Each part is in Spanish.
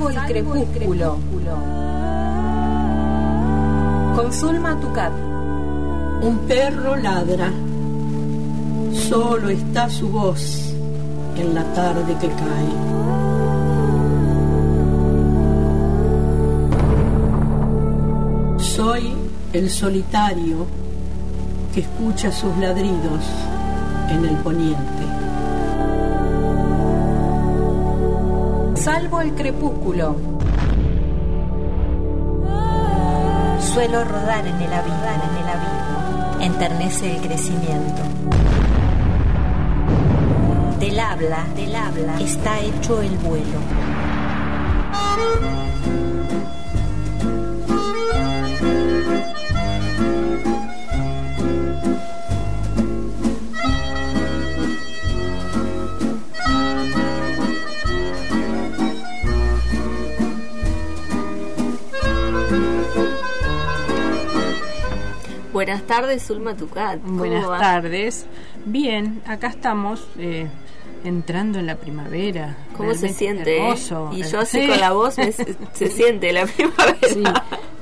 Salvo el crepúsculo. Con Zulma Tucat. Un perro ladra. Solo está su voz en la tarde que cae. Soy el solitario que escucha sus ladridos en el poniente. El crepúsculo. Suelo rodar en el abismo, en el abismo. Enternece el crecimiento. Del habla, del habla, está hecho el vuelo. Buenas tardes, Zulma Tucat. ¿Cómo Buenas va? tardes. Bien, acá estamos eh, entrando en la primavera. ¿Cómo se siente? eh? Hermoso. Y yo así Sí. con la voz me- se siente la primavera. Sí.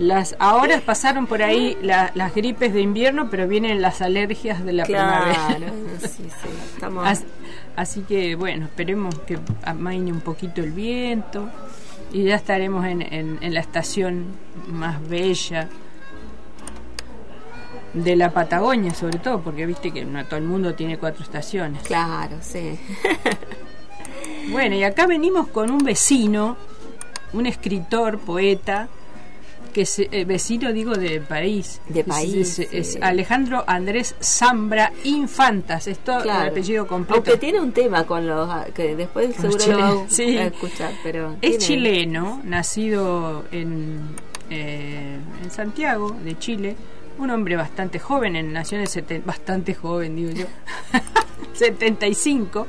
Las, ahora pasaron por ahí la- las gripes de invierno, pero vienen las alergias de la Claro, primavera. sí, sí. Estamos... As- Así que bueno, esperemos que amaine un poquito el viento y ya estaremos en, en- en la estación más bella de la Patagonia, sobre todo, porque viste que no todo el mundo tiene cuatro estaciones. Claro, sí. Bueno, y acá venimos con un vecino, un escritor, poeta, que es eh, vecino, digo, de país. De país, Es, es sí. Alejandro Andrés Zambra Infantas. Esto es el apellido completo. Aunque tiene un tema con los que después seguro lo va sí. a escuchar, pero Es tiene- chileno, nacido en, eh, en Santiago, de Chile. Un hombre bastante joven, en, seten- bastante joven, digo yo, 75.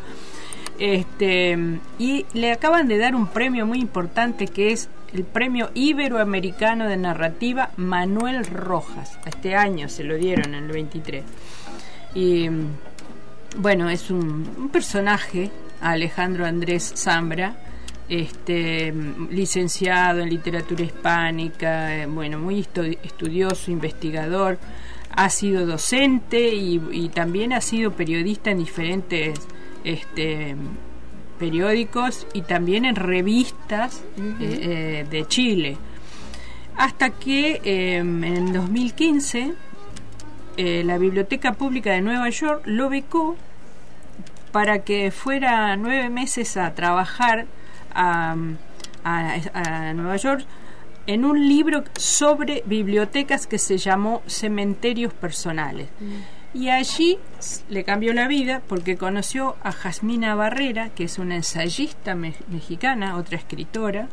Este, y le acaban de dar un premio muy importante que es el premio Iberoamericano de Narrativa Manuel Rojas. Este año se lo dieron en el 23. Y bueno, es un, un personaje, Alejandro Andrés Zambra, este, licenciado en literatura hispánica, eh, bueno, muy estu- estudioso, investigador, ha sido docente y, y también ha sido periodista en diferentes este, periódicos y también en revistas eh, eh, de Chile. Hasta que eh, en 2015 eh, la Biblioteca Pública de Nueva York lo becó para que fuera nueve meses a trabajar a, a- a Nueva York en un libro sobre bibliotecas que se llamó Cementerios Personales. Y allí le cambió la vida porque conoció a Jasmina Barrera, que es una ensayista me- mexicana, otra escritora.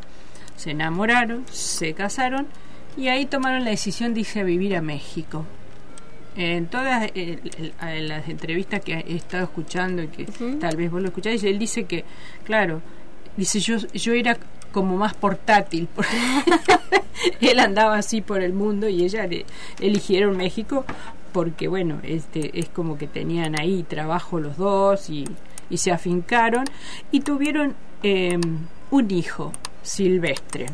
Se enamoraron, se casaron y ahí tomaron la decisión de irse a vivir a México. En todas el- las entrevistas que he estado escuchando y que tal vez vos lo escucháis, él dice que, claro, dice yo, yo era como más portátil. él andaba así por el mundo y ella le, eligieron México porque, bueno, este es como que tenían ahí trabajo los dos y, y se afincaron y tuvieron eh, un hijo, Silvestre.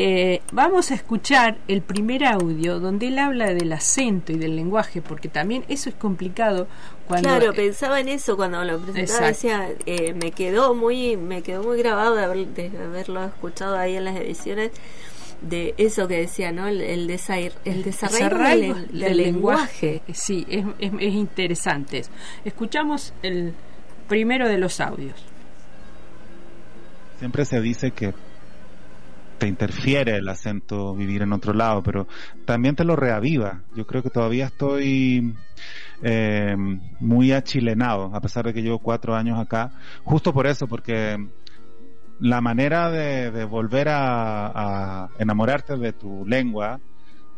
Eh, vamos a escuchar el primer audio donde él habla del acento y del lenguaje, porque también eso es complicado cuando Claro, eh, pensaba en eso cuando lo presentaba. Exacto. Decía, eh, me quedó muy, me quedó muy grabado de, haber- de haberlo escuchado ahí en las ediciones de eso que decía, ¿no? El, el, desair- el desarraigo desarraigo del, del lenguaje. Sí, es, es, es interesante. eso. Escuchamos el primero de los audios. Siempre se dice que te interfiere el acento vivir en otro lado, pero también te lo reaviva. Yo creo que todavía estoy eh, muy achilenado, a pesar de que llevo cuatro años acá, justo por eso, porque la manera de, de volver a, a enamorarte de tu lengua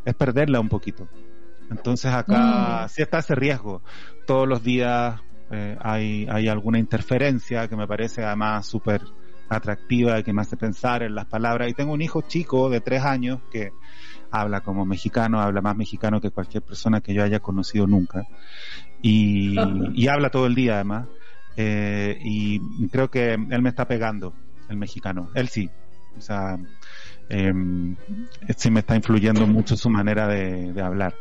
es perderla un poquito. Entonces acá sí está ese riesgo. Todos los días eh, hay, hay alguna interferencia que me parece además súper atractiva, que me hace pensar en las palabras. Y tengo un hijo chico de tres años que habla como mexicano, habla más mexicano que cualquier persona que yo haya conocido nunca. Y, y habla todo el día además. Eh, y creo que él me está pegando el mexicano. Él sí. O sea, em, sí me está influyendo mucho su manera de, de hablar.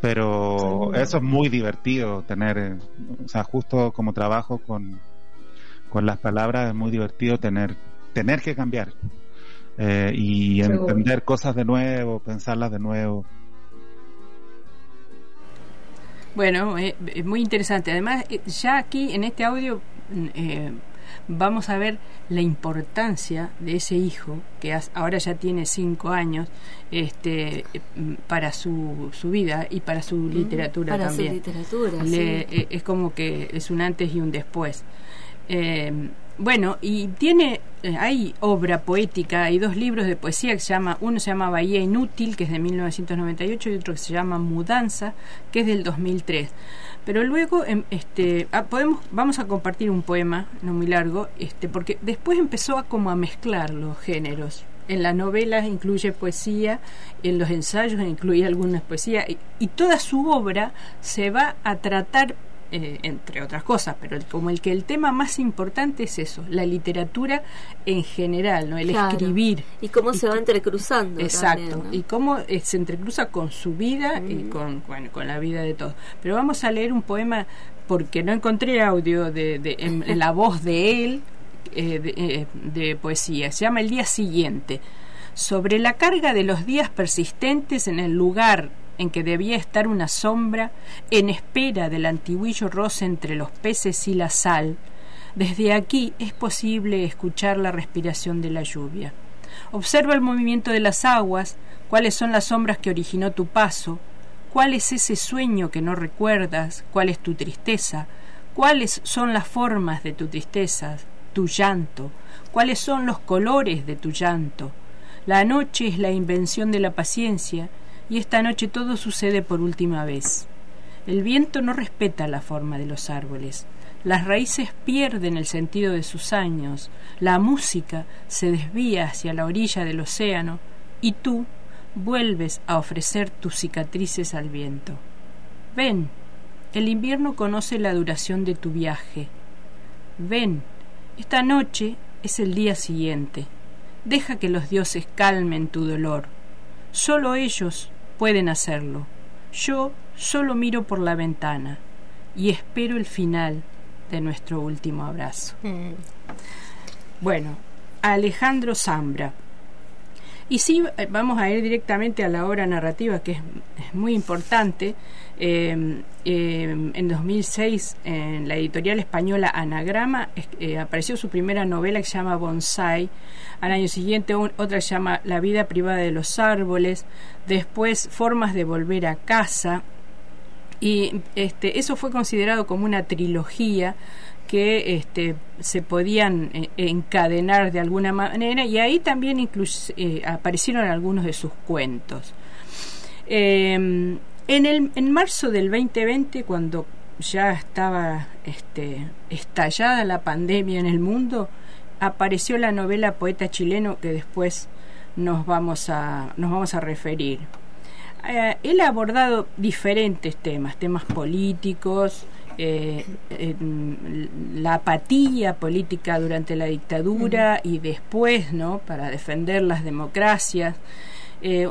Pero eso es muy divertido, tener, eh, o sea, justo como trabajo con, con las palabras, es muy divertido tener, tener que cambiar. eh, y Seguro. entender cosas de nuevo, pensarlas de nuevo. Bueno, eh, es muy interesante. Además, eh, ya aquí en este audio mm, eh, vamos a ver la importancia de ese hijo, que ahora ya tiene cinco años, este, eh, mm, para su, su vida y para su literatura Para también. su literatura, Le- sí. eh, es como que es un antes y un después. Eh, bueno, y tiene, eh, hay obra poética, hay dos libros de poesía que se llama, uno se llama Bahía Inútil, que es de 1998, y otro que se llama Mudanza, que es del 2003. Pero luego, em, este, ah, podemos, vamos a compartir un poema, no muy largo, este, porque después empezó a como a mezclar los géneros. En las novelas incluye poesía, en los ensayos incluye algunas poesías, y, y toda su obra se va a tratar eh, entre otras cosas, pero el- como el que el tema más importante es eso, la literatura en general, ¿no? el Claro. escribir. Y cómo Y se va entrecruzando. Exacto, también, ¿no? y cómo eh, se entrecruza con su vida y con, bueno, con la vida de todos. Pero vamos a leer un poema porque no encontré audio de, de- en, en la voz de él eh, de, eh, de poesía. Se llama El día siguiente. Sobre la carga de los días persistentes en el lugar en que debía estar una sombra, en espera del antiguillo roce entre los peces y la sal, desde aquí es posible escuchar la respiración de la lluvia. Observa el movimiento de las aguas, cuáles son las sombras que originó tu paso, cuál es ese sueño que no recuerdas, cuál es tu tristeza, cuáles son las formas de tu tristeza, tu llanto, cuáles son los colores de tu llanto. La noche es la invención de la paciencia, y esta noche todo sucede por última vez. El viento no respeta la forma de los árboles. Las raíces pierden el sentido de sus años. La música se desvía hacia la orilla del océano y tú vuelves a ofrecer tus cicatrices al viento. Ven, el invierno conoce la duración de tu viaje. Ven, esta noche es el día siguiente. Deja que los dioses calmen tu dolor. Solo ellos pueden hacerlo. Yo solo miro por la ventana y espero el final de nuestro último abrazo. Mm. Bueno, Alejandro Zambra. Y sí, eh, vamos a ir directamente a la obra narrativa, que es, muy importante. Eh, eh, en 2006, en la editorial española Anagrama, apareció su primera novela que se llama Bonsai. Al año siguiente, otra que se llama La vida privada de los árboles. Después, Formas de volver a casa. Y este, eso fue considerado como una trilogía que este, se podían eh, encadenar de alguna manera y ahí también eh, aparecieron algunos de sus cuentos. Eh, en, el, en marzo del 2020, cuando ya estaba este, estallada la pandemia en el mundo, apareció la novela Poeta chileno que después nos vamos a, nos vamos a referir. Eh, él ha abordado diferentes temas, temas políticos, eh, la apatía política durante la dictadura y después, ¿no? Para defender las democracias. Eh,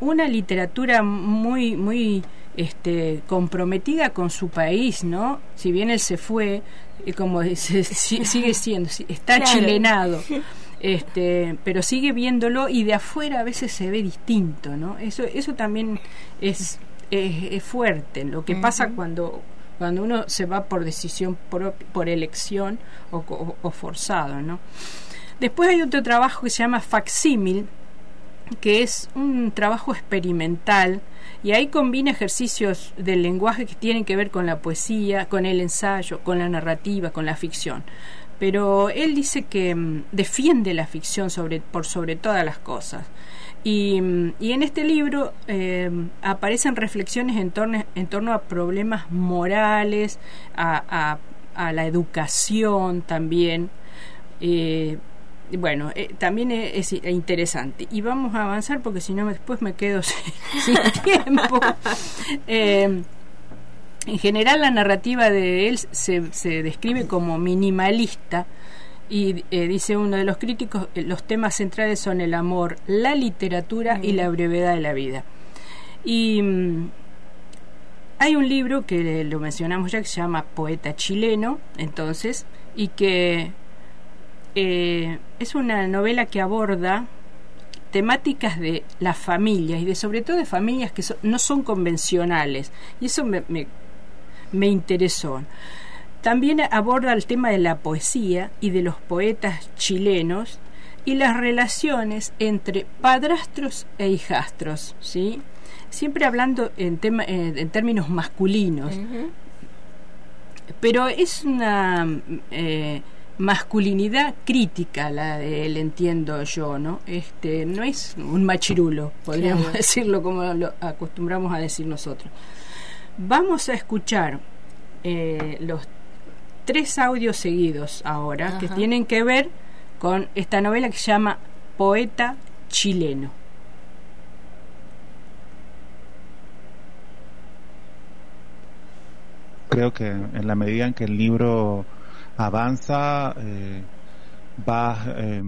una literatura muy, muy este, comprometida con su país, ¿no? Si bien él se fue, eh, como dice, si- sigue siendo, si- está Claro. chilenado este pero sigue viéndolo y de afuera a veces se ve distinto no eso eso también es es, es fuerte lo que pasa cuando cuando uno se va por decisión por, elección o, co- o forzado no después hay otro trabajo que se llama facsímil que es un trabajo experimental y ahí combina ejercicios del lenguaje que tienen que ver con la poesía, con el ensayo, con la narrativa, con la ficción. Pero él dice que mm, defiende la ficción por sobre todas las cosas. Y, y en este libro eh, aparecen reflexiones en torno, en torno a problemas morales, a, a- a la educación también. Eh, bueno, eh, también es, es interesante. Y vamos a avanzar porque si no después me quedo sin, sin tiempo. Eh, en general la narrativa de él se, se describe como minimalista Y eh, dice uno de los críticos, eh, los temas centrales son el amor, la literatura y la brevedad de la vida. Y mm, hay un libro que lo mencionamos ya que se llama Poeta chileno, entonces, y que eh, es una novela que aborda temáticas de las familias y de sobre todo de familias que no son convencionales y eso me, me, interesó. También aborda el tema de la poesía y de los poetas chilenos y las relaciones entre padrastros e hijastros, ¿sí? Siempre hablando en, tema, en, términos masculinos. Pero es una eh, masculinidad crítica la de él, entiendo yo, ¿no? Este, no es un machirulo, podríamos decirlo como lo acostumbramos a decir nosotros. Vamos a escuchar eh, los tres audios seguidos ahora que tienen que ver con esta novela que se llama Poeta chileno. Creo que en la medida en que el libro avanza, eh, va eh,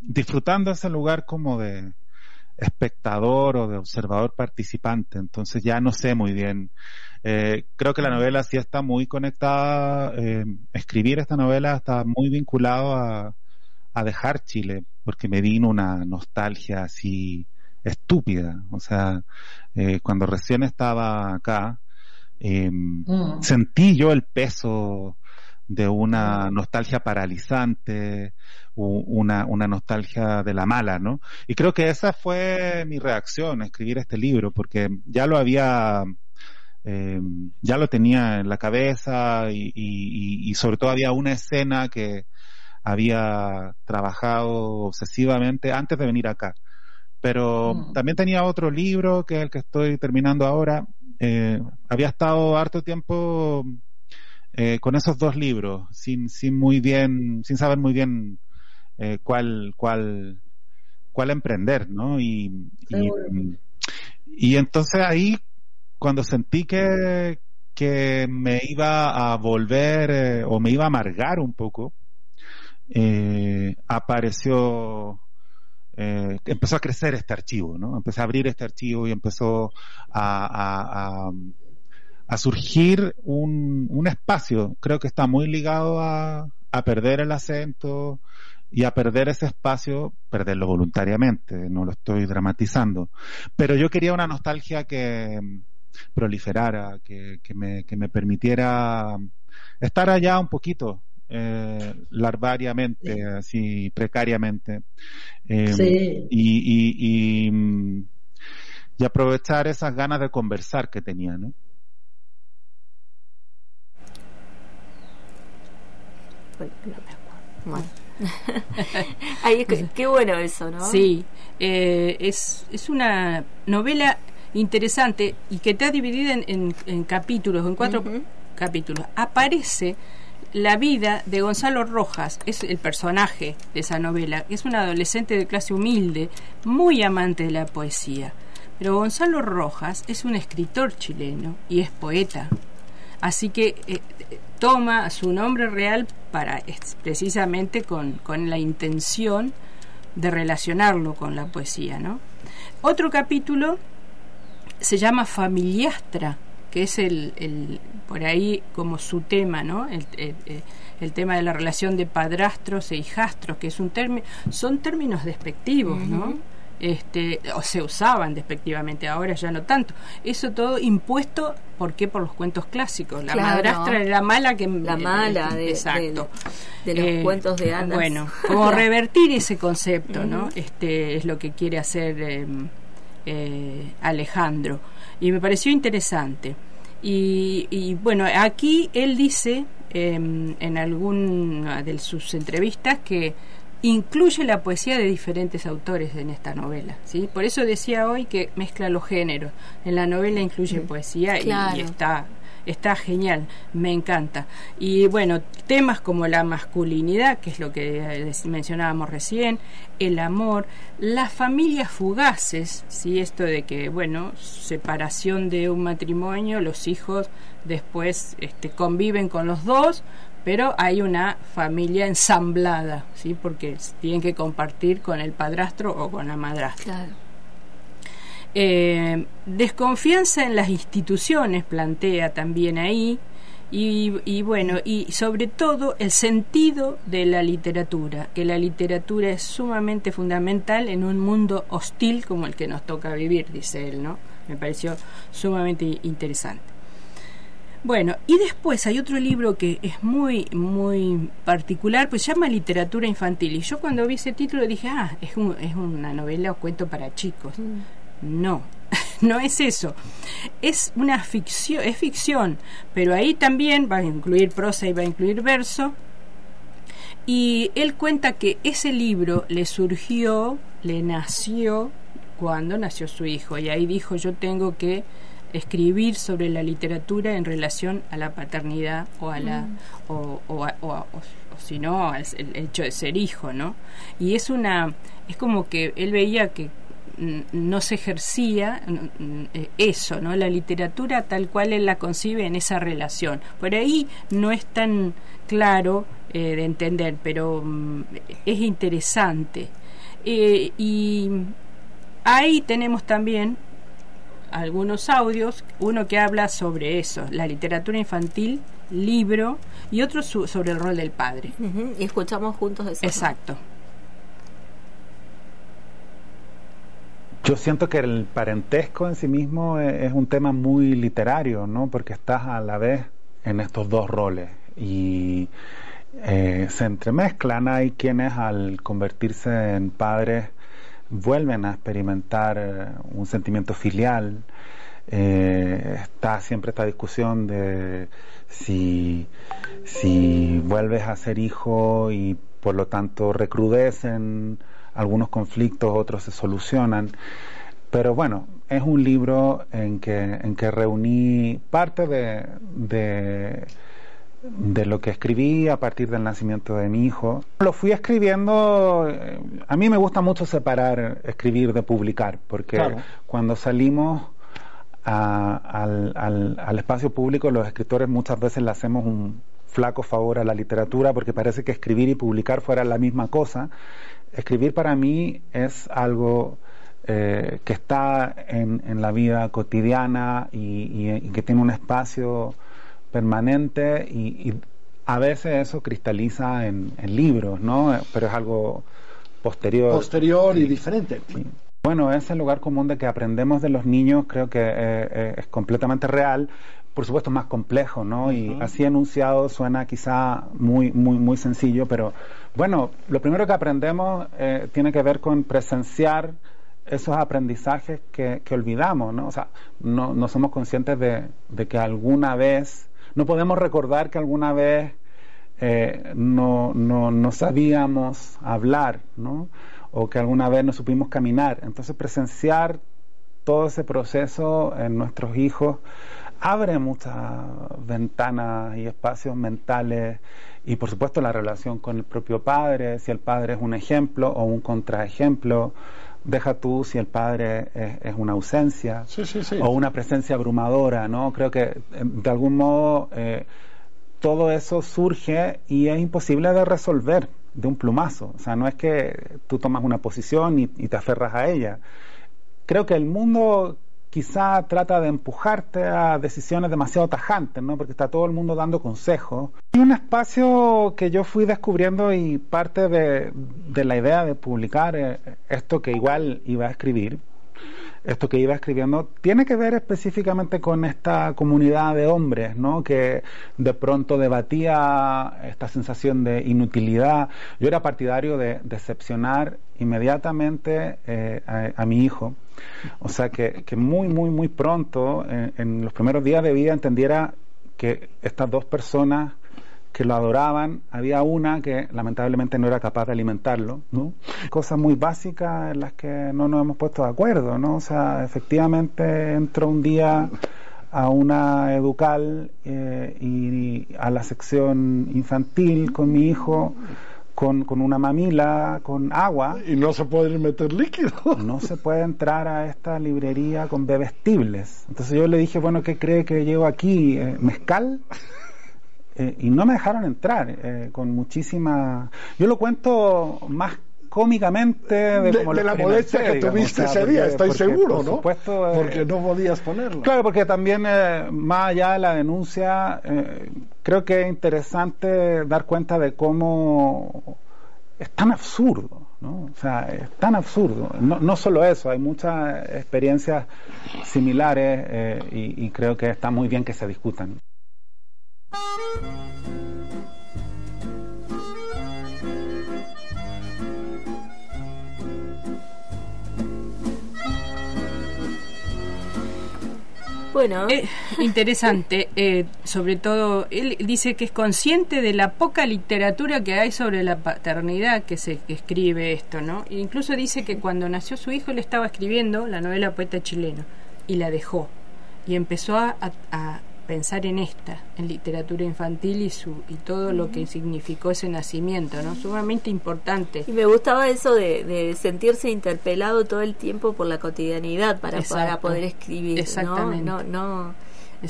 disfrutando ese lugar como de espectador o de observador participante. Entonces ya no sé muy bien. Eh, creo que la novela sí está muy conectada. Eh, escribir esta novela está muy vinculado a, a dejar Chile, porque me vino una nostalgia así estúpida. O sea, eh, cuando recién estaba acá, eh, mm. sentí yo el peso de una nostalgia paralizante, una, una nostalgia de la mala, ¿no? Y creo que esa fue mi reacción a escribir este libro, porque ya lo había, eh, ya lo tenía en la cabeza y, y, sobre todo había una escena que había trabajado obsesivamente antes de venir acá. Pero mm. también tenía otro libro que es el que estoy terminando ahora. Eh, había estado harto tiempo eh, con esos dos libros, sin, sin muy bien, sin saber muy bien eh, cuál, cuál, cuál emprender, ¿no? Y, y, entonces ahí, cuando sentí que, que me iba a volver eh, o me iba a amargar un poco, apareció empezó a crecer este archivo, ¿no? Empecé a abrir este archivo y empezó a, a surgir un, un espacio. Creo que está muy ligado a perder el acento y a perder ese espacio, perderlo voluntariamente, no lo estoy dramatizando. Pero yo quería una nostalgia que proliferara, que, que, me, que me permitiera estar allá un poquito, eh, larvariamente, así precariamente. Eh, y, y, y aprovechar esas ganas de conversar que tenía, ¿no? qué, bueno eso, ¿no? Sí, eh, es, es una novela interesante y que está dividida en, en, capítulos, en cuatro capítulos. Aparece la vida de Gonzalo Rojas, es el personaje de esa novela, es un adolescente de clase humilde, muy amante de la poesía. Pero Gonzalo Rojas es un escritor chileno y es poeta. Así que eh, toma su nombre real para precisamente con, la intención de relacionarlo con la poesía, ¿no? Otro capítulo se llama Familiastra, que es el, por ahí como su tema, ¿no? El, tema de la relación de padrastros e hijastros, que es un término, son términos despectivos, ¿no? este, o se usaban despectivamente, ahora ya no tanto. Eso todo impuesto, ¿por qué? Por los cuentos clásicos. La madrastra era mala que... La mala de, exacto. de, los eh, cuentos de hadas. Bueno, como revertir ese concepto, ¿no? Este es lo que quiere hacer eh, eh, Alejandro. Y me pareció interesante. Y, y bueno, aquí él dice em, en alguna de sus entrevistas que incluye la poesía de diferentes autores en esta novela. ¿sí? Por eso decía hoy que mezcla los géneros. En la novela incluye poesía y, está está genial, me encanta. Y bueno, temas como la masculinidad, que es lo que eh, mencionábamos recién, el amor, las familias fugaces, ¿sí? esto de que, bueno, separación de un matrimonio, los hijos después este, conviven con los dos, pero hay una familia ensamblada, ¿sí? porque tienen que compartir con el padrastro o con la madrastra. Claro. Eh, desconfianza en las instituciones plantea también ahí y, y, bueno y sobre todo el sentido de la literatura que la literatura es sumamente fundamental en un mundo hostil como el que nos toca vivir dice él no me pareció sumamente interesante bueno, y después hay otro libro que es muy, muy particular, pues se llama Literatura Infantil. Y yo cuando vi ese título dije, ah, es, un, es una novela o cuento para chicos. No, no es eso. Es una ficción, es ficción, pero ahí también va a incluir prosa y va a incluir verso. Y él cuenta que ese libro le surgió, le nació cuando nació su hijo. Y ahí dijo, yo tengo que escribir sobre la literatura en relación a la paternidad o a la o, o, o, o, si no al el hecho de ser hijo no y es una es como que él veía que no se ejercía eso, ¿no? La literatura tal cual él la concibe en esa relación. Por ahí no es tan claro eh, de entender, pero mm, es interesante. Eh, y ahí tenemos también algunos audios, uno que habla sobre eso, la literatura infantil, libro, y otro su, sobre el rol del padre. Uh -huh. Y escuchamos juntos eso. Exacto. Yo siento que el parentesco en sí mismo es, un tema muy literario, ¿no? Porque estás a la vez en estos dos roles y eh, se entremezclan. Hay quienes al convertirse en padres vuelven a experimentar eh, un sentimiento filial. Eh, está siempre esta discusión de si, si vuelves a ser hijo y por lo tanto recrudecen algunos conflictos, otros se solucionan. Pero bueno, es un libro en que, en que reuní parte de, de, de, lo que escribí a partir del nacimiento de mi hijo. Lo fui escribiendo, a mí me gusta mucho separar escribir de publicar, porque claro. cuando salimos a, al, al, al espacio público, los escritores muchas veces le hacemos un flaco favor a la literatura porque parece que escribir y publicar fuera la misma cosa escribir para mí es algo eh, que está en, en, la vida cotidiana y, y, y, que tiene un espacio permanente y, y a veces eso cristaliza en, en, libros, ¿no? Pero es algo posterior. Posterior y diferente. Sí. Bueno, ese lugar común de que aprendemos de los niños creo que eh, eh, es completamente real, por supuesto más complejo, ¿no? Uh -huh. Y así enunciado suena quizá muy, muy, muy sencillo, pero bueno, lo primero que aprendemos eh, tiene que ver con presenciar esos aprendizajes que, que olvidamos, ¿no? O sea, no, no somos conscientes de, de, que alguna vez, no podemos recordar que alguna vez eh, no, no, no sabíamos hablar, ¿no? O que alguna vez no supimos caminar. Entonces, presenciar todo ese proceso en nuestros hijos abre muchas ventanas y espacios mentales y por supuesto la relación con el propio padre, si el padre es un ejemplo o un contraejemplo, deja tú si el padre es, es una ausencia sí, sí, sí. o una presencia abrumadora, ¿no? Creo que de algún modo eh, todo eso surge y es imposible de resolver de un plumazo, o sea, no es que tú tomas una posición y, y te aferras a ella. Creo que el mundo quizá trata de empujarte a decisiones demasiado tajantes, ¿no? Porque está todo el mundo dando consejos. Y un espacio que yo fui descubriendo y parte de, la idea de publicar eh, esto que igual iba a escribir, esto que iba escribiendo, tiene que ver específicamente con esta comunidad de hombres, ¿no? Que de pronto debatía esta sensación de inutilidad. Yo era partidario de decepcionar inmediatamente eh, a, mi hijo. O sea, que, que muy, muy, muy pronto, en, los primeros días de vida, entendiera que estas dos personas que lo adoraban, había una que lamentablemente no era capaz de alimentarlo, ¿no? Cosas muy básicas en las que no nos hemos puesto de acuerdo, ¿no? O sea, efectivamente entró un día a una educal eh, y a la sección infantil con mi hijo con, con, una mamila, con agua. Y no se puede meter líquido. No se puede entrar a esta librería con bebestibles. Entonces yo le dije, bueno, ¿qué cree que llevo aquí? ¿Mezcal? Eh, y no me dejaron entrar eh, con muchísima... Yo lo cuento más cómicamente de, De, de la molestia experimenté, que digamos, tuviste o sea, ese día, porque- estoy porque, seguro, por ¿no? supuesto, eh, Porque no podías ponerlo. Claro, porque también, eh, más allá de la denuncia, eh, creo que es interesante dar cuenta de cómo es tan absurdo, ¿no? O sea, es tan absurdo. No, no solo eso, hay muchas experiencias similares eh, y, y creo que está muy bien que se discutan. Bueno, Eh, interesante, eh, sobre todo, él dice que es consciente de la poca literatura que hay sobre la paternidad que se escribe esto, ¿no? E incluso dice que cuando nació su hijo él estaba escribiendo la novela Poeta chileno y la dejó y empezó a pensar en esta, en literatura infantil y su y todo lo que significó ese nacimiento, ¿no? Sumamente importante. y me gustaba eso de, de sentirse interpelado todo el tiempo por la cotidianidad para, para poder escribir, Exactamente. ¿no? No, no,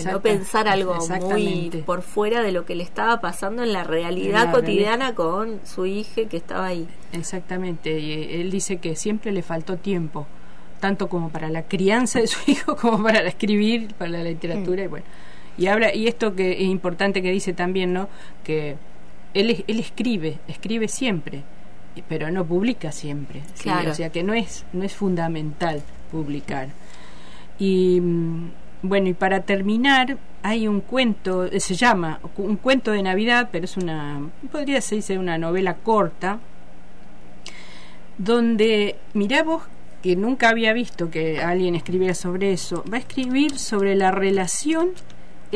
no pensar algo muy por fuera de lo que le estaba pasando en la realidad la cotidiana con su hija que estaba ahí. Exactamente, y eh, él dice que siempre le faltó tiempo, tanto como para la crianza de su hijo como para escribir, para la literatura y bueno. Y habla y esto que es importante que dice también, ¿no? Que él es- él escribe, escribe siempre, pero no publica siempre. ¿sí? Claro. O sea que no es no es fundamental publicar. Y mm, bueno, y para terminar, hay un cuento, eh, se llama un cuento de Navidad, pero es una, podría decirse una novela corta, donde, mirá vos, que nunca había visto que alguien escribiera sobre eso, va a escribir sobre la relación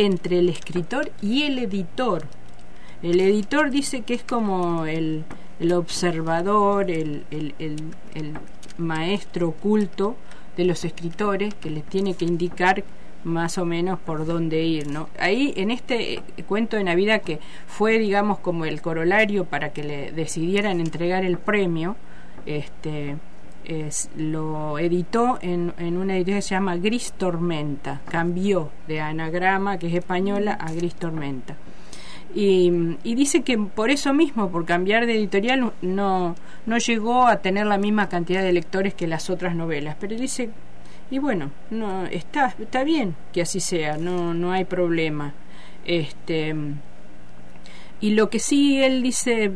entre el escritor y el editor. El editor dice que es como el, el observador, el, el- el- maestro oculto de los escritores que les tiene que indicar más o menos por dónde ir, ¿no? Ahí en este eh, cuento de Navidad que fue, digamos, como el corolario para que le decidieran entregar el premio, este lo editó en, en una editorial que se llama Gris Tormenta, cambió de anagrama que es española a Gris Tormenta. Y, y dice que por eso mismo, por cambiar de editorial, no, no llegó a tener la misma cantidad de lectores que las otras novelas. Pero dice, y bueno, no, está, está bien que así sea, no, no hay problema. Este, y lo que sí él dice,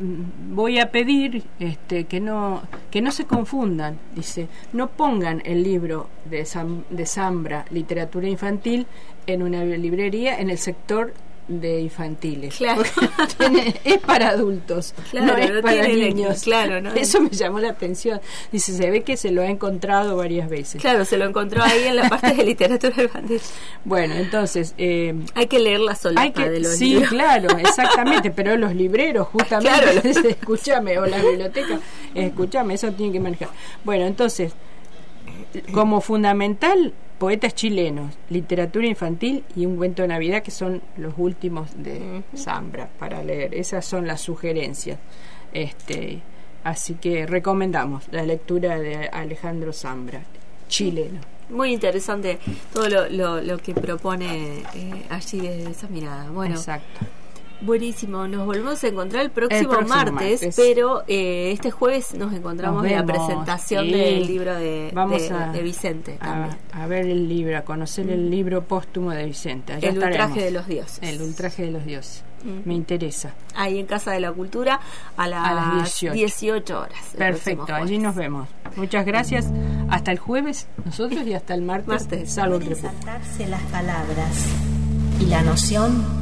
voy a pedir este, que, no, que no se confundan, dice, no pongan el libro de, Zam- de Zambra, literatura infantil, en una librería en el sector de infantiles. Claro. Tiene- es para adultos, Claro, no es no para niños. claro, ¿no? Eso me llamó la atención. Dice, se ve que se lo ha encontrado varias veces. Claro, se lo encontró ahí en la parte de literatura infantil. Bueno, entonces... eh, Hay que leer la solapa hay que, de los sí, libros. claro, exactamente, pero los libreros, justamente, Claro, los- escúchame, o la biblioteca, escúchame, eso tiene que manejar. Bueno, entonces, como fundamental, poetas chilenos, literatura infantil y un cuento de Navidad, que son los últimos de Zambra para leer. Esas son las sugerencias. Este, así que recomendamos la lectura de Alejandro Zambra, chileno. Muy interesante todo lo, lo, lo que propone eh, allí desde esa mirada. Bueno, Exacto. Buenísimo. Nos volvemos a encontrar el próximo, próximo martes, martes. pero eh, este jueves nos encontramos Nos en la presentación sí. del libro de, Vamos de- a, de Vicente a, también. a ver el libro, a conocer el libro póstumo de Vicente. Allá el ultraje de los dioses. El ultraje de los dioses. Ujú. Me interesa. Ahí en Casa de la Cultura a las, A las 18. 18 horas. Perfecto, allí nos vemos. Muchas gracias. Hasta el jueves, nosotros, y hasta el martes. Martes. Las palabras y la noción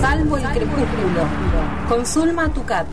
Salvo el crepúsculo. Con Zulma Tucat.